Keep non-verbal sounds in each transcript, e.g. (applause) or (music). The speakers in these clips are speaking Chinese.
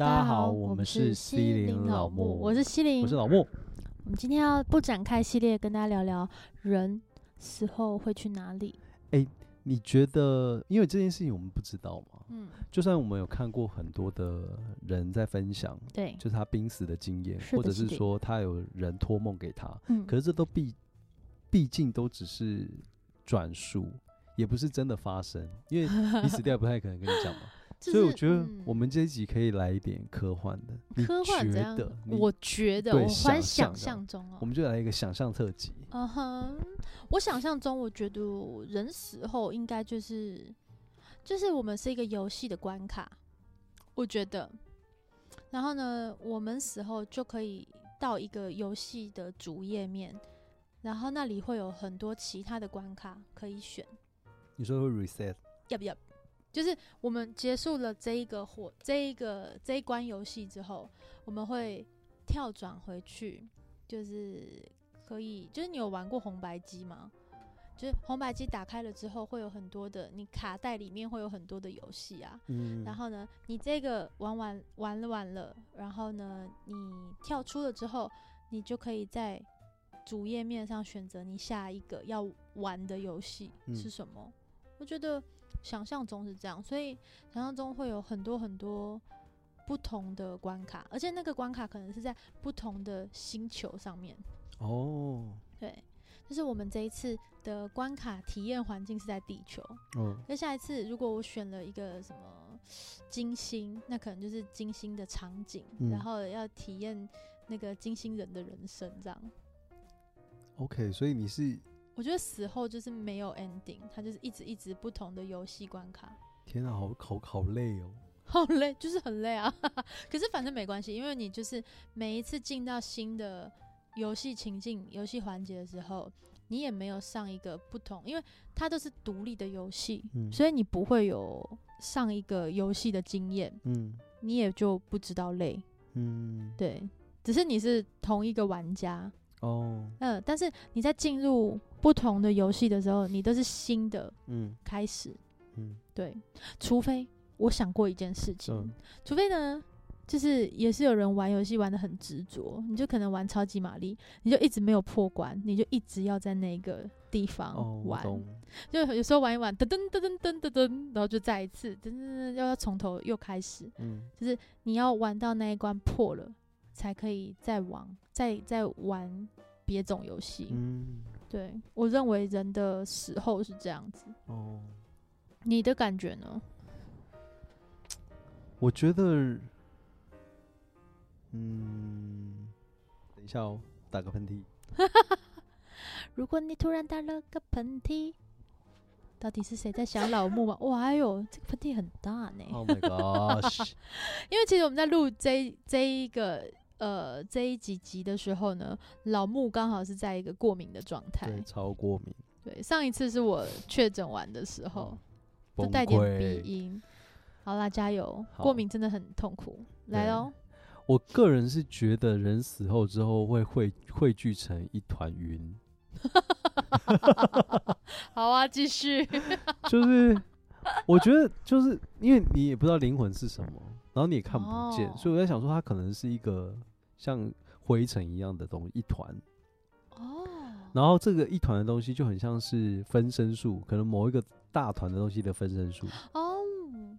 大家好，我们是西林老木，我是西林，我是老木。我们今天要不展开系列，跟大家聊聊人死后会去哪里。哎、欸，你觉得？因为这件事情我们不知道嘛。嗯。就算我们有看过很多的人在分享，对，就是他濒死的经验，或者是说他有人托梦给他，嗯，可是这都毕毕竟都只是转述，也不是真的发生，因为你死掉不太可能跟你讲嘛。所以我觉得我们这一集可以来一点科幻的。科幻怎样？我觉得我还想象中哦，我们就来一个想象特辑。嗯哼，我想象中，我觉得人死后应该就是，就是我们是一个游戏的关卡，我觉得。然后呢，我们死后就可以到一个游戏的主页面，然后那里会有很多其他的关卡可以选。你说会 reset？要不要？就是我们结束了这一个火这一个这一关游戏之后，我们会跳转回去，就是可以，就是你有玩过红白机吗？就是红白机打开了之后，会有很多的，你卡带里面会有很多的游戏啊。嗯。然后呢，你这个玩完玩了完了，然后呢，你跳出了之后，你就可以在主页面上选择你下一个要玩的游戏是什么。嗯。我觉得。想象中是这样，所以想象中会有很多很多不同的关卡，而且那个关卡可能是在不同的星球上面。哦，对，就是我们这一次的关卡体验环境是在地球。嗯，那下一次如果我选了一个什么金星，那可能就是金星的场景，嗯，然后要体验那个金星人的人生，这样。OK，所以你是。我觉得死后就是没有 ending，它就是一直一直不同的游戏关卡。天啊，好好好累哦，(laughs) 好累，就是很累啊。(laughs) 可是反正没关系，因为你就是每一次进到新的游戏情境、游戏环节的时候，你也没有上一个不同，因为它都是独立的游戏，嗯，所以你不会有上一个游戏的经验，嗯，你也就不知道累，嗯，对，只是你是同一个玩家。哦，嗯，但是你在进入不同的游戏的时候，你都是新的，嗯，开始，嗯，对，除非我想过一件事情，嗯、除非呢，就是也是有人玩游戏玩的很执着，你就可能玩超级玛丽，你就一直没有破关，你就一直要在那个地方玩，哦、就有时候玩一玩，噔噔噔噔噔噔噔，然后就再一次，噔噔噔，要从头又开始，嗯，就是你要玩到那一关破了。才可以再玩，再再玩别种游戏。嗯，对，我认为人的死后是这样子。哦，你的感觉呢？我觉得，嗯，等一下哦，打个喷嚏。(laughs) 如果你突然打了个喷嚏，到底是谁在想老木吗？哇，哎呦，这个喷嚏很大呢。Oh my gosh！(laughs) 因为其实我们在录这这一个。呃，这一集集的时候呢，老木刚好是在一个过敏的状态，对，超过敏。对，上一次是我确诊完的时候，就带点鼻音。好啦，加油！过敏真的很痛苦。来喽，我个人是觉得人死后之后会汇汇聚成一团云。(laughs) (laughs) 好啊，继续。(laughs) 就是我觉得，就是因为你也不知道灵魂是什么，然后你也看不见，哦、所以我在想说，它可能是一个。像灰尘一样的东西，一团哦，然后这个一团的东西就很像是分身术，可能某一个大团的东西的分身术哦，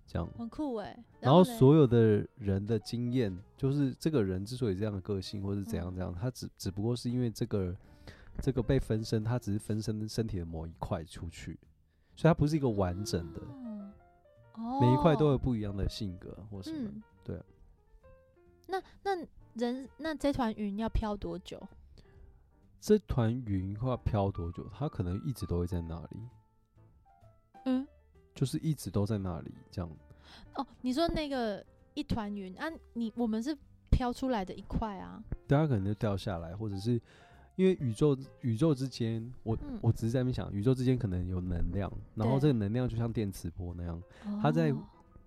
这样很酷哎。然后所有的人的经验，就是这个人之所以这样的个性，或是怎样怎样，他只只不过是因为这个这个被分身，他只是分身身体的某一块出去，所以他不是一个完整的，哦，每一块都有不一样的性格或什么，对。那那。人那这团云要飘多久？这团云会要飘多久？它可能一直都会在那里。嗯，就是一直都在那里这样。哦，你说那个一团云啊，你我们是飘出来的一块啊。对，它可能就掉下来，或者是因为宇宙宇宙之间，我、嗯、我只是在那边想，宇宙之间可能有能量，然后这个能量就像电磁波那样，它在。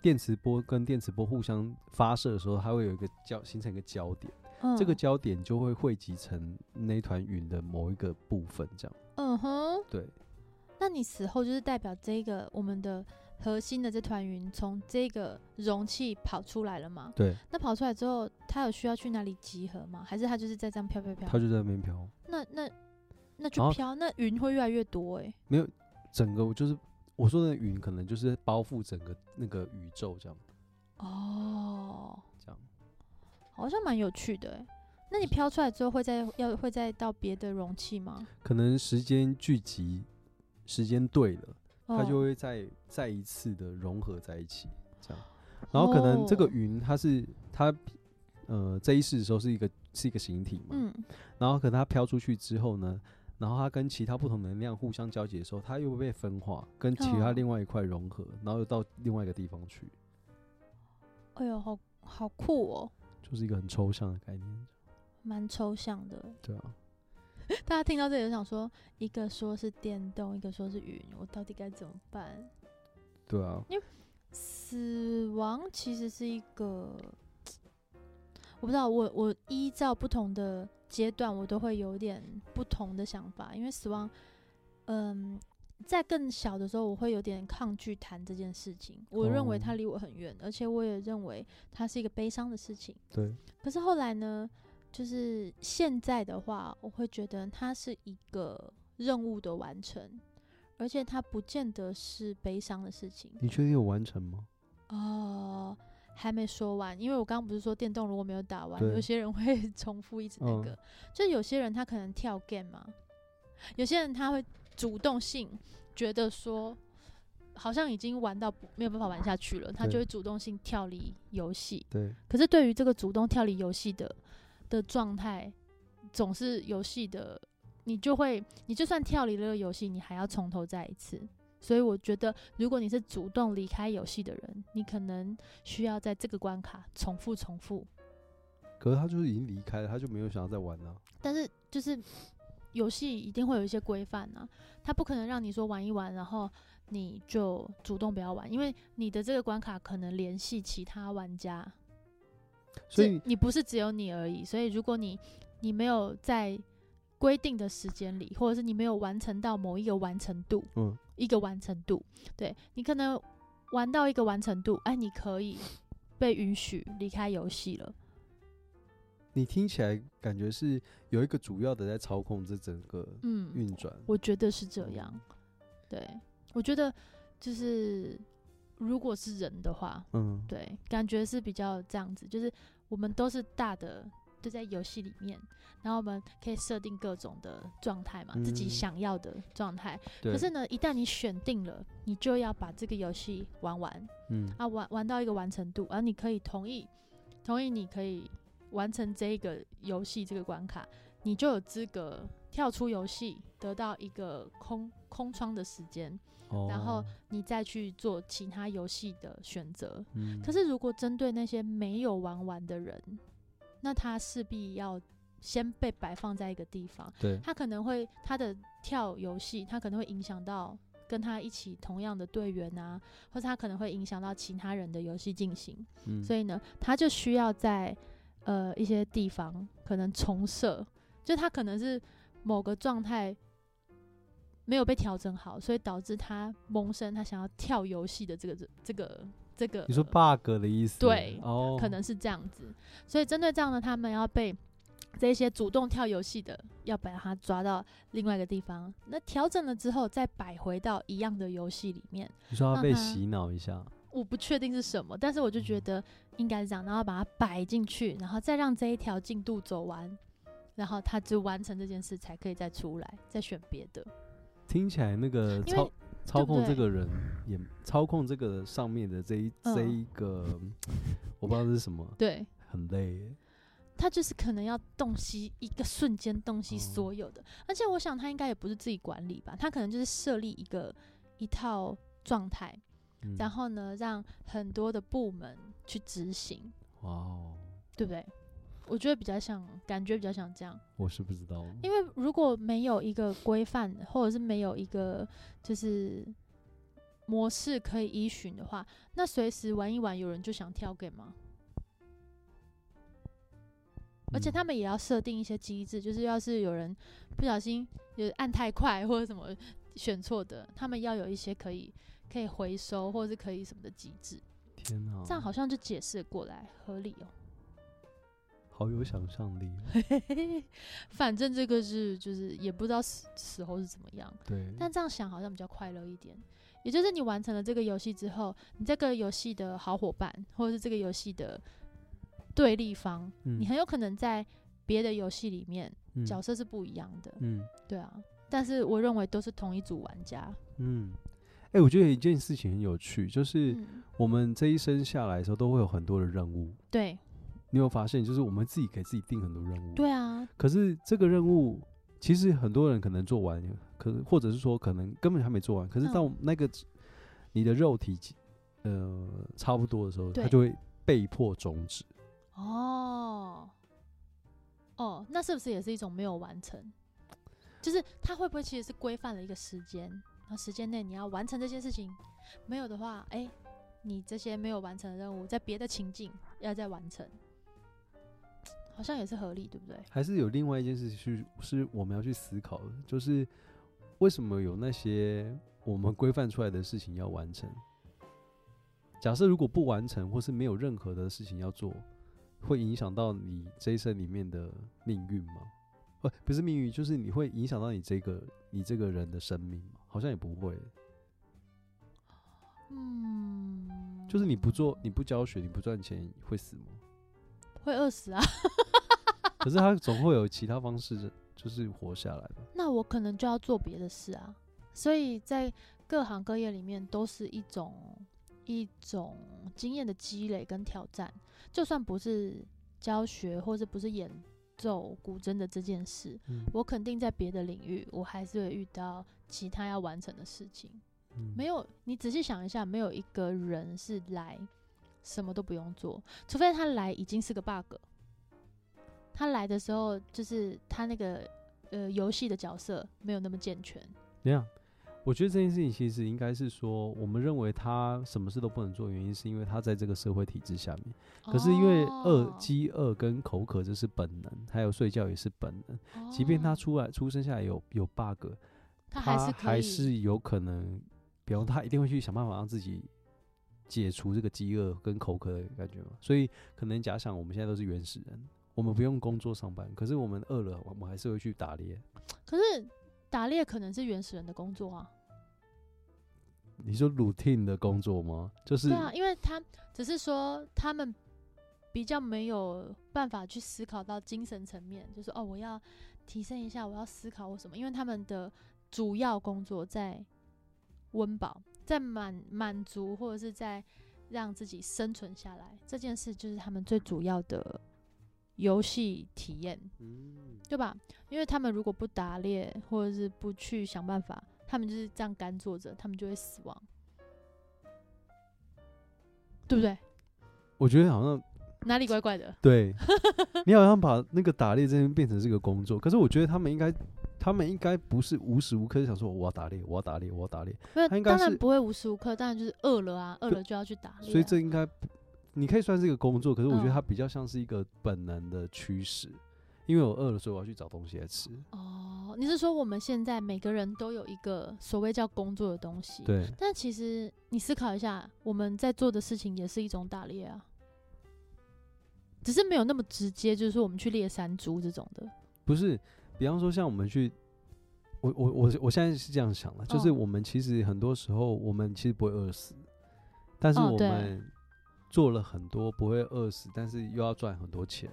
电磁波跟电磁波互相发射的时候，它会有一个焦，形成一个焦点，嗯、这个焦点就会汇集成那团云的某一个部分，这样。嗯哼，对。那你死后就是代表这个我们的核心的这团云从这个容器跑出来了嘛？对。那跑出来之后，它有需要去哪里集合吗？还是它就是在这样飘飘飘？它就在那边飘。那那那就飘，那云会越来越多哎、欸。没有，整个我就是我说的云，可能就是包覆整个那个宇宙这样。哦，这样好像蛮有趣的哎、欸。那你飘出来之后，会再要会再到别的容器吗？可能时间聚集，时间对了。它就会再、哦、再一次的融合在一起，这样，然后可能这个云它是它呃这一世的时候是一个是一个形体嘛，嗯，然后可能它飘出去之后呢，然后它跟其他不同能量互相交集的时候，它又会被分化，跟其他另外一块融合，然后又到另外一个地方去。哎呦，好好酷哦！就是一个很抽象的概念，蛮抽象的。对啊。(laughs) 大家听到这里就想说，一个说是电动，一个说是云，我到底该怎么办？对啊，因为死亡其实是一个，(tsk) 我不知道，我我依照不同的阶段，我都会有点不同的想法。因为死亡，嗯，在更小的时候，我会有点抗拒谈这件事情。我认为它离我很远，哦，而且我也认为它是一个悲伤的事情。对。可是后来呢？就是现在的话，我会觉得它是一个任务的完成，而且它不见得是悲伤的事情。你确定有完成吗？哦、呃，还没说完，因为我刚刚不是说电动如果没有打完，有些人会 (laughs) 重复一直那个。嗯、就有些人他可能跳 game 嘛，有些人他会主动性觉得说，好像已经玩到没有办法玩下去了，他就会主动性跳离游戏。对。可是对于这个主动跳离游戏的。的状态总是游戏的，你就会，你就算跳离了游戏，你还要从头再一次。所以我觉得，如果你是主动离开游戏的人，你可能需要在这个关卡重复重复。可是他就是已经离开了，他就没有想要再玩了。但是就是游戏一定会有一些规范啊，他不可能让你说玩一玩，然后你就主动不要玩，因为你的这个关卡可能联系其他玩家。所以你不是只有你而已，所以如果你你没有在规定的时间里，或者是你没有完成到某一个完成度，嗯，一个完成度，对，你可能玩到一个完成度，哎，你可以被允许离开游戏了。你听起来感觉是有一个主要的在操控这整个嗯运转，我觉得是这样，对，我觉得就是。如果是人的话，嗯，对，感觉是比较这样子，就是我们都是大的，就在游戏里面，然后我们可以设定各种的状态嘛，嗯、自己想要的状态。可是呢，一旦你选定了，你就要把这个游戏玩完，嗯，啊，玩玩到一个完成度，而、啊、你可以同意，同意你可以完成这个游戏这个关卡，你就有资格跳出游戏，得到一个空空窗的时间。然后你再去做其他游戏的选择。嗯。可是如果针对那些没有玩完的人，那他势必要先被摆放在一个地方。对。他可能会他的跳游戏，他可能会影响到跟他一起同样的队员啊，或者他可能会影响到其他人的游戏进行。嗯。所以呢，他就需要在呃一些地方可能重设，就他可能是某个状态。没有被调整好，所以导致他萌生他想要跳游戏的这个这这个这个。你说 bug 的意思？对，哦，可能是这样子。所以针对这样的，他们要被这些主动跳游戏的，要把他抓到另外一个地方。那调整了之后，再摆回到一样的游戏里面。你说要被洗脑一下？我不确定是什么，但是我就觉得应该是这样，然后把它摆进去，然后再让这一条进度走完，然后他就完成这件事，才可以再出来，再选别的。听起来那个操操控这个人也操控这个上面的这一、嗯、这一个，我不知道这是什么，对，很累。他就是可能要洞悉一个瞬间，洞悉所有的，嗯、而且我想他应该也不是自己管理吧，他可能就是设立一个一套状态，嗯、然后呢，让很多的部门去执行。哇哦，对不对？我觉得比较像，感觉比较像这样。我是不知道，因为如果没有一个规范，或者是没有一个就是模式可以依循的话，那随时玩一玩，有人就想跳 game 吗？而且他们也要设定一些机制，就是要是有人不小心有按太快或者什么选错的，他们要有一些可以可以回收或者是可以什么的机制。天哪，这样好像就解释过来，合理哦。好有想象力。(laughs) 反正这个是就是也不知道死时候是怎么样。对。但这样想好像比较快乐一点。也就是你完成了这个游戏之后，你这个游戏的好伙伴或者是这个游戏的对立方，嗯、你很有可能在别的游戏里面、嗯、角色是不一样的。嗯，对啊。但是我认为都是同一组玩家。嗯。哎、欸，我觉得有一件事情很有趣，就是我们这一生下来的时候都会有很多的任务。对。你有发现，就是我们自己给自己定很多任务。对啊。可是这个任务，其实很多人可能做完，可或者是说可能根本还没做完。可是到那个你的肉体，呃，差不多的时候，它就会被迫终止。哦。哦，那是不是也是一种没有完成？就是它会不会其实是规范了一个时间，然后时间内你要完成这些事情，没有的话，哎、欸，你这些没有完成的任务，在别的情境要再完成。好像也是合理，对不对？还是有另外一件事情是，是我们要去思考的，就是为什么有那些我们规范出来的事情要完成？假设如果不完成，或是没有任何的事情要做，会影响到你这一生里面的命运吗？不，不是命运，就是你会影响到你这个你这个人的生命吗？好像也不会。嗯，就是你不做，你不教学，你不赚钱，会死吗？会饿死啊！(laughs) 可是他总会有其他方式，就是活下来吧。(laughs) 那我可能就要做别的事啊。所以在各行各业里面，都是一种一种经验的积累跟挑战。就算不是教学，或者不是演奏古筝的这件事，嗯，我肯定在别的领域，我还是会遇到其他要完成的事情。嗯，没有，你仔细想一下，没有一个人是来。什么都不用做，除非他来已经是个 bug。他来的时候，就是他那个呃游戏的角色没有那么健全。那样，我觉得这件事情其实应该是说，我们认为他什么事都不能做，原因是因为他在这个社会体制下面。可是因为饿、饥饿跟口渴这是本能，还有睡觉也是本能。即便他出来出生下来有有 bug，他还是还是有可能，比方他一定会去想办法让自己。解除这个饥饿跟口渴的感觉嘛，所以可能假想我们现在都是原始人，我们不用工作上班，可是我们饿了，我们还是会去打猎。可是打猎可能是原始人的工作啊。你说 routine 的工作吗？就是对啊，因为他只是说他们比较没有办法去思考到精神层面，就是哦，我要提升一下，我要思考我什么，因为他们的主要工作在温饱。在满满足或者是在让自己生存下来这件事，就是他们最主要的游戏体验，嗯，对吧？因为他们如果不打猎或者是不去想办法，他们就是这样干坐着，他们就会死亡，对不对？我觉得好像哪里怪怪的。对，(laughs) 你好像把那个打猎这边变成这个工作，可是我觉得他们应该。他们应该不是无时无刻想说我要打猎，我要打猎，我要打猎。没有，他应该当然不会无时无刻，当然就是饿了啊，饿了就要去打猎啊。所以这应该，你可以算是一个工作，可是我觉得它比较像是一个本能的驱使，嗯。因为我饿了，所以我要去找东西来吃。哦，你是说我们现在每个人都有一个所谓叫工作的东西？对。但其实你思考一下，我们在做的事情也是一种打猎啊，只是没有那么直接，就是说我们去猎山猪这种的。不是。比方说，像我们去，我我我我现在是这样想的，就是我们其实很多时候，我们其实不会饿死，但是我们做了很多不会饿死，但是又要赚很多钱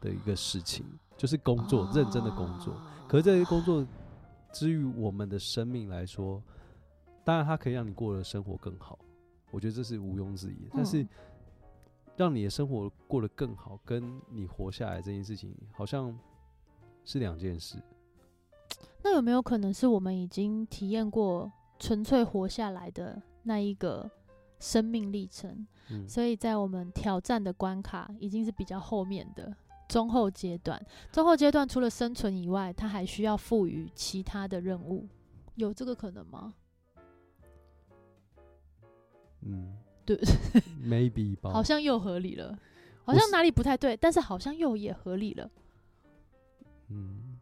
的一个事情，就是工作，认真的工作。可是这些工作，之于我们的生命来说，当然它可以让你过的生活更好，我觉得这是毋庸置疑。但是，让你的生活过得更好，跟你活下来这件事情，好像。是两件事。(tsk) 那有没有可能是我们已经体验过纯粹活下来的那一个生命历程？嗯，所以在我们挑战的关卡已经是比较后面的中后阶段。中后阶段除了生存以外，它还需要赋予其他的任务，有这个可能吗？嗯，对，maybe 吧。好像又合理了，好像哪里不太对，但是好像又也合理了。嗯，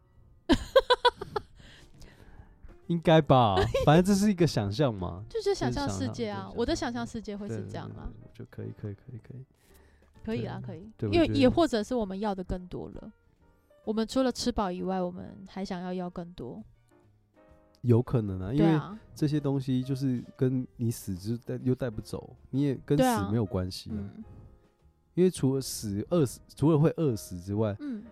(laughs) 应该吧，(laughs) 反正这是一个想象嘛，就是想象世界啊。我的想象世界会是这样啊，就可以，可以，可以，可以，可以啊，可以。因为也或者是我们要的更多了，我们除了吃饱以外，我们还想要要更多。有可能啊，因为这些东西就是跟你死之带又带不走，你也跟死没有关系啊。因为除了死饿死，除了会饿死之外，嗯，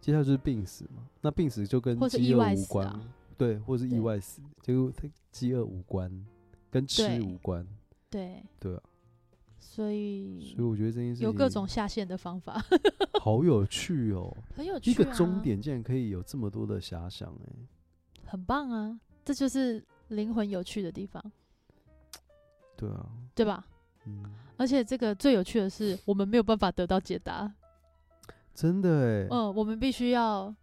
接下来就是病死嘛。那病死就跟饥饿无关。对，或是意外死，就它饥饿无关，跟吃无关。对。对啊，所以所以我觉得这件事情有各种下线的方法，(laughs) 好有趣哦，很有趣。一个终点竟然可以有这么多的遐想，哎，很棒啊！这就是灵魂有趣的地方。对啊，对吧？嗯。而且这个最有趣的是，我们没有办法得到解答。真的哎。嗯，我们必须要。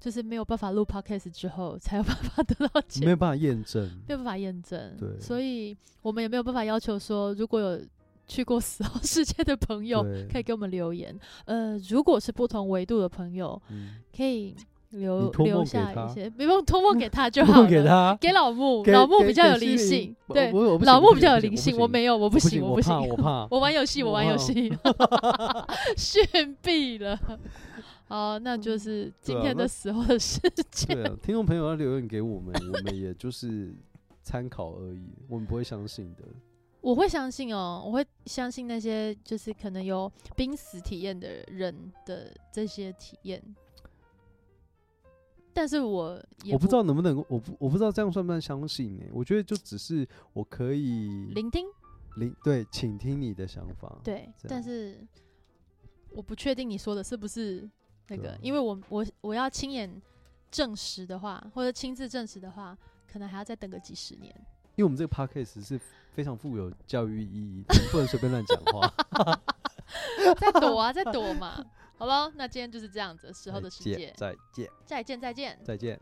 就是没有办法录 podcast 之后，才有办法得到解。没有办法验证，没有办法验证。对，所以我们也没有办法要求说，如果有去过死后世界的朋友，可以给我们留言。呃，如果是不同维度的朋友，嗯、可以留留下一些，不用托梦 (laughs) 给他就好了。给他，给老木，老木比较有灵性。对，老木比较有灵性，我没有，我不行，我不行，我怕，(laughs) 我玩游戏，我玩游戏，(laughs) 炫毙了。好，那就是今天的时候的事情。对啊，听众朋友要留言给我们，我们也就是参考而已，我们不会相信的。我会相信哦，我会相信那些就是可能有濒死体验的人的这些体验。但是我也我不知道能不能，我不我不知道这样算不算相信呢？我觉得就只是我可以聆听，聆对，请听你的想法。对，但是我不确定你说的是不是。那个，因为我我我要亲眼证实的话，或者亲自证实的话，可能还要再等个几十年。因为我们这个 podcast 是非常富有教育意义，不能随便乱讲话。(laughs) 在躲啊，在躲嘛。好了，那今天就是这样子，时候的世界，再见，再见，再见，再见。